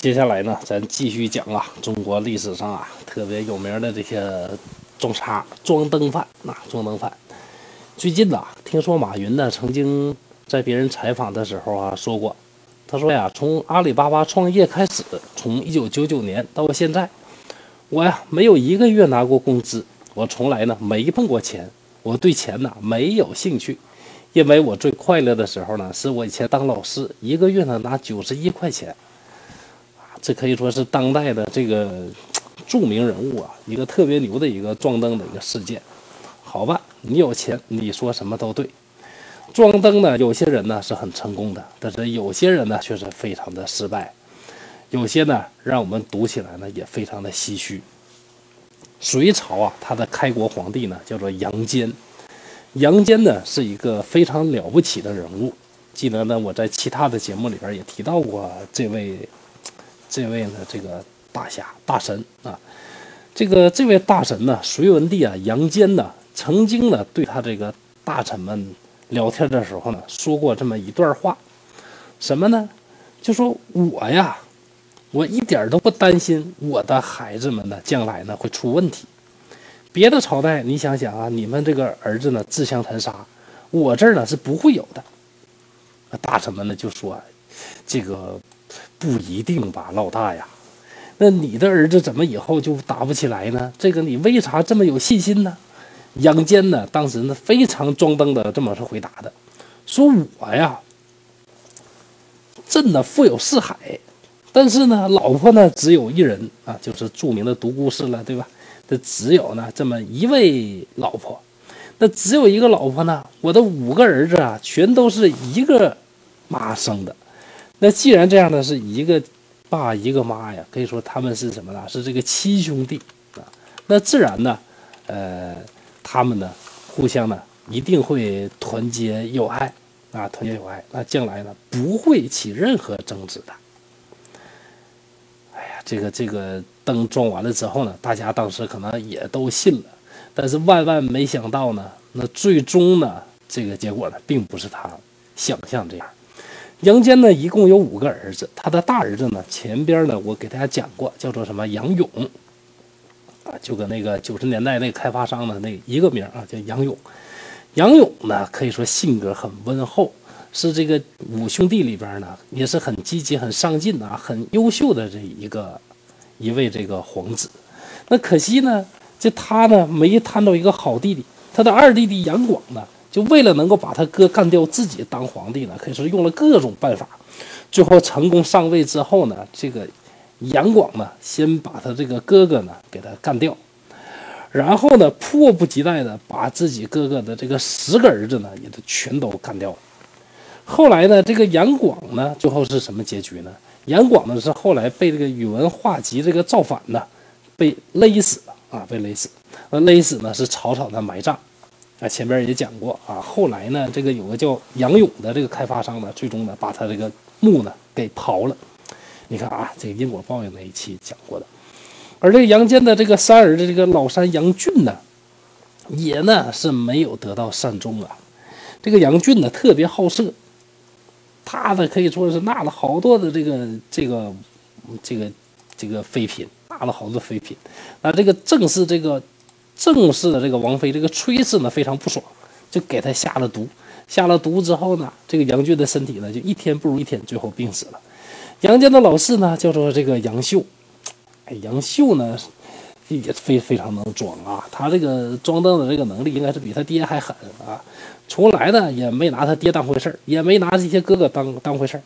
接下来呢，咱继续讲啊，中国历史上啊特别有名的这些装叉、装灯犯啊，装灯饭。最近呐，听说马云呢曾经在别人采访的时候啊说过，他说呀，从阿里巴巴创业开始，从一九九九年到现在，我呀没有一个月拿过工资，我从来呢没碰过钱，我对钱呢没有兴趣，因为我最快乐的时候呢，是我以前当老师，一个月呢拿九十一块钱。这可以说是当代的这个著名人物啊，一个特别牛的一个撞灯的一个事件。好吧，你有钱，你说什么都对。装灯呢，有些人呢是很成功的，但是有些人呢却是非常的失败。有些呢，让我们读起来呢也非常的唏嘘。隋朝啊，他的开国皇帝呢叫做杨坚。杨坚呢是一个非常了不起的人物。记得呢，我在其他的节目里边也提到过这位。这位呢，这个大侠大神啊，这个这位大神呢，隋文帝啊，杨坚呢，曾经呢，对他这个大臣们聊天的时候呢，说过这么一段话，什么呢？就说我呀，我一点都不担心我的孩子们呢，将来呢会出问题。别的朝代，你想想啊，你们这个儿子呢自相残杀，我这儿呢是不会有的。大臣们呢就说，这个。不一定吧，老大呀，那你的儿子怎么以后就打不起来呢？这个你为啥这么有信心呢？杨坚呢，当时呢非常装灯的这么是回答的，说我呀，朕呢富有四海，但是呢老婆呢只有一人啊，就是著名的独孤氏了，对吧？这只有呢这么一位老婆，那只有一个老婆呢，我的五个儿子啊，全都是一个妈生的。那既然这样呢，是一个爸一个妈呀，可以说他们是什么呢？是这个亲兄弟啊。那自然呢，呃，他们呢互相呢一定会团结友爱啊，团结友爱。那将来呢不会起任何争执的。哎呀，这个这个灯装完了之后呢，大家当时可能也都信了，但是万万没想到呢，那最终呢这个结果呢，并不是他想象这样。杨坚呢，一共有五个儿子。他的大儿子呢，前边呢，我给大家讲过，叫做什么杨勇，啊，就跟那个九十年代那开发商的那一个名啊，叫杨勇。杨勇呢，可以说性格很温厚，是这个五兄弟里边呢，也是很积极、很上进啊，很优秀的这一个一位这个皇子。那可惜呢，这他呢没摊到一个好弟弟，他的二弟弟杨广呢。就为了能够把他哥干掉，自己当皇帝呢，可以说用了各种办法，最后成功上位之后呢，这个杨广呢，先把他这个哥哥呢给他干掉，然后呢，迫不及待的把自己哥哥的这个十个儿子呢，也都全都干掉了。后来呢，这个杨广呢，最后是什么结局呢？杨广呢是后来被这个宇文化及这个造反呢，被勒死了啊，被勒死。那勒死呢是草草的埋葬。啊，前边也讲过啊，后来呢，这个有个叫杨勇的这个开发商呢，最终呢把他这个墓呢给刨了。你看啊，这个因果报应那一期讲过的。而这个杨坚的这个三儿子这个老三杨俊呢，也呢是没有得到善终啊。这个杨俊呢特别好色，他呢可以说是纳了好多的这个这个这个这个妃嫔，纳了好多妃嫔。那这个正是这个。正式的这个王妃，这个崔氏呢非常不爽，就给他下了毒。下了毒之后呢，这个杨俊的身体呢就一天不如一天，最后病死了。杨家的老四呢叫做这个杨秀，哎，杨秀呢也非非常能装啊，他这个装灯的这个能力应该是比他爹还狠啊。从来呢也没拿他爹当回事儿，也没拿这些哥哥当当回事儿。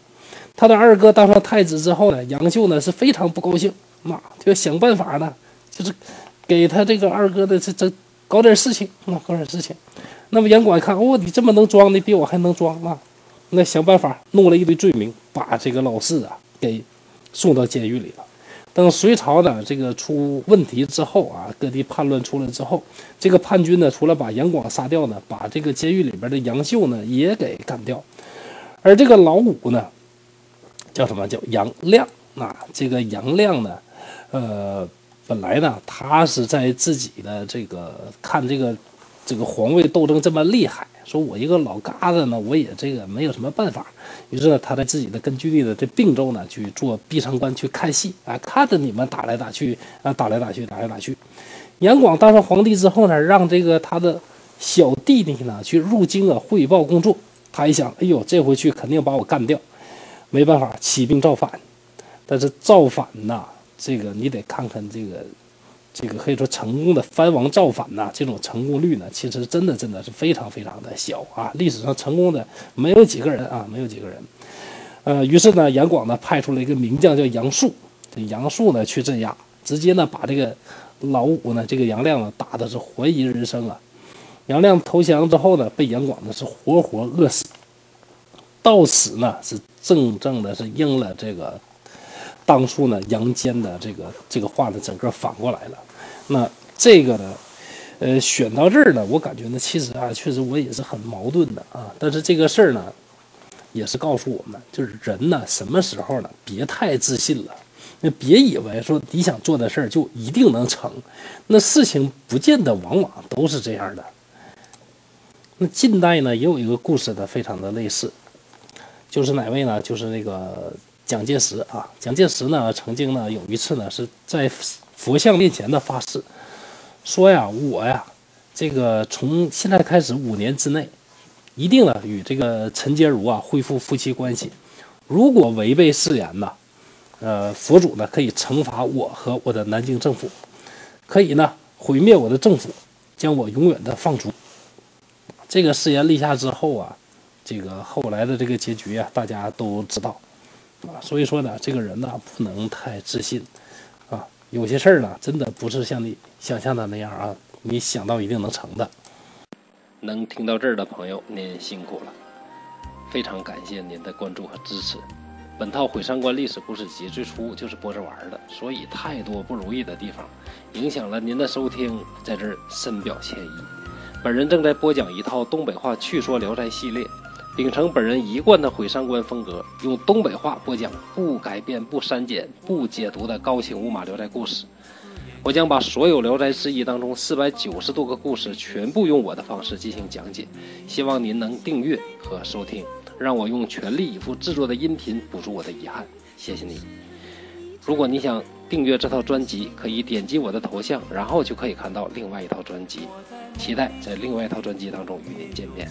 他的二哥当上太子之后呢，杨秀呢是非常不高兴，那就想办法呢，就是。给他这个二哥的这这搞点事情啊，搞点事情。那么杨广一看，哦，你这么能装的，比我还能装啊！那想办法弄了一堆罪名，把这个老四啊给送到监狱里了。等隋朝呢这个出问题之后啊，各地叛乱出来之后，这个叛军呢除了把杨广杀掉呢，把这个监狱里边的杨秀呢也给干掉。而这个老五呢，叫什么叫杨亮啊？这个杨亮呢，呃。本来呢，他是在自己的这个看这个这个皇位斗争这么厉害说我一个老疙瘩呢，我也这个没有什么办法。于是呢，他在自己的根据地的这并州呢，去做闭城关去看戏啊，看着你们打来打去啊，打来打去，打来打去。杨广当上皇帝之后呢，让这个他的小弟弟呢去入京啊汇报工作。他一想，哎呦，这回去肯定把我干掉，没办法，起兵造反。但是造反呐，这个你得看看这个。这个可以说成功的藩王造反呐，这种成功率呢，其实真的真的是非常非常的小啊。历史上成功的没有几个人啊，没有几个人。呃，于是呢，杨广呢派出了一个名将叫杨素，这杨素呢去镇压，直接呢把这个老五呢这个杨亮呢打的是怀疑人生啊。杨亮投降之后呢，被杨广呢是活活饿死。到此呢是正正的是应了这个。当初呢，杨坚的这个这个话呢，整个反过来了。那这个呢，呃，选到这儿呢，我感觉呢，其实啊，确实我也是很矛盾的啊。但是这个事儿呢，也是告诉我们，就是人呢，什么时候呢，别太自信了。那别以为说你想做的事儿就一定能成，那事情不见得往往都是这样的。那近代呢，也有一个故事呢，非常的类似，就是哪位呢？就是那个。蒋介石啊，蒋介石呢，曾经呢有一次呢是在佛像面前的发誓，说呀，我呀，这个从现在开始五年之内，一定呢与这个陈洁如啊恢复夫妻关系。如果违背誓言呢，呃，佛祖呢可以惩罚我和我的南京政府，可以呢毁灭我的政府，将我永远的放逐。这个誓言立下之后啊，这个后来的这个结局啊，大家都知道。所以说呢，这个人呢不能太自信，啊，有些事儿呢真的不是像你想象的那样啊，你想到一定能成的。能听到这儿的朋友，您辛苦了，非常感谢您的关注和支持。本套《毁三观历史故事集》最初就是播着玩的，所以太多不如意的地方，影响了您的收听，在这儿深表歉意。本人正在播讲一套东北话趣说聊斋系列。秉承本人一贯的毁三观风格，用东北话播讲不改变、不删减、不解读的高清无码聊斋故事。我将把所有聊斋志异当中四百九十多个故事全部用我的方式进行讲解。希望您能订阅和收听，让我用全力以赴制作的音频补足我的遗憾。谢谢你。如果你想订阅这套专辑，可以点击我的头像，然后就可以看到另外一套专辑。期待在另外一套专辑当中与您见面。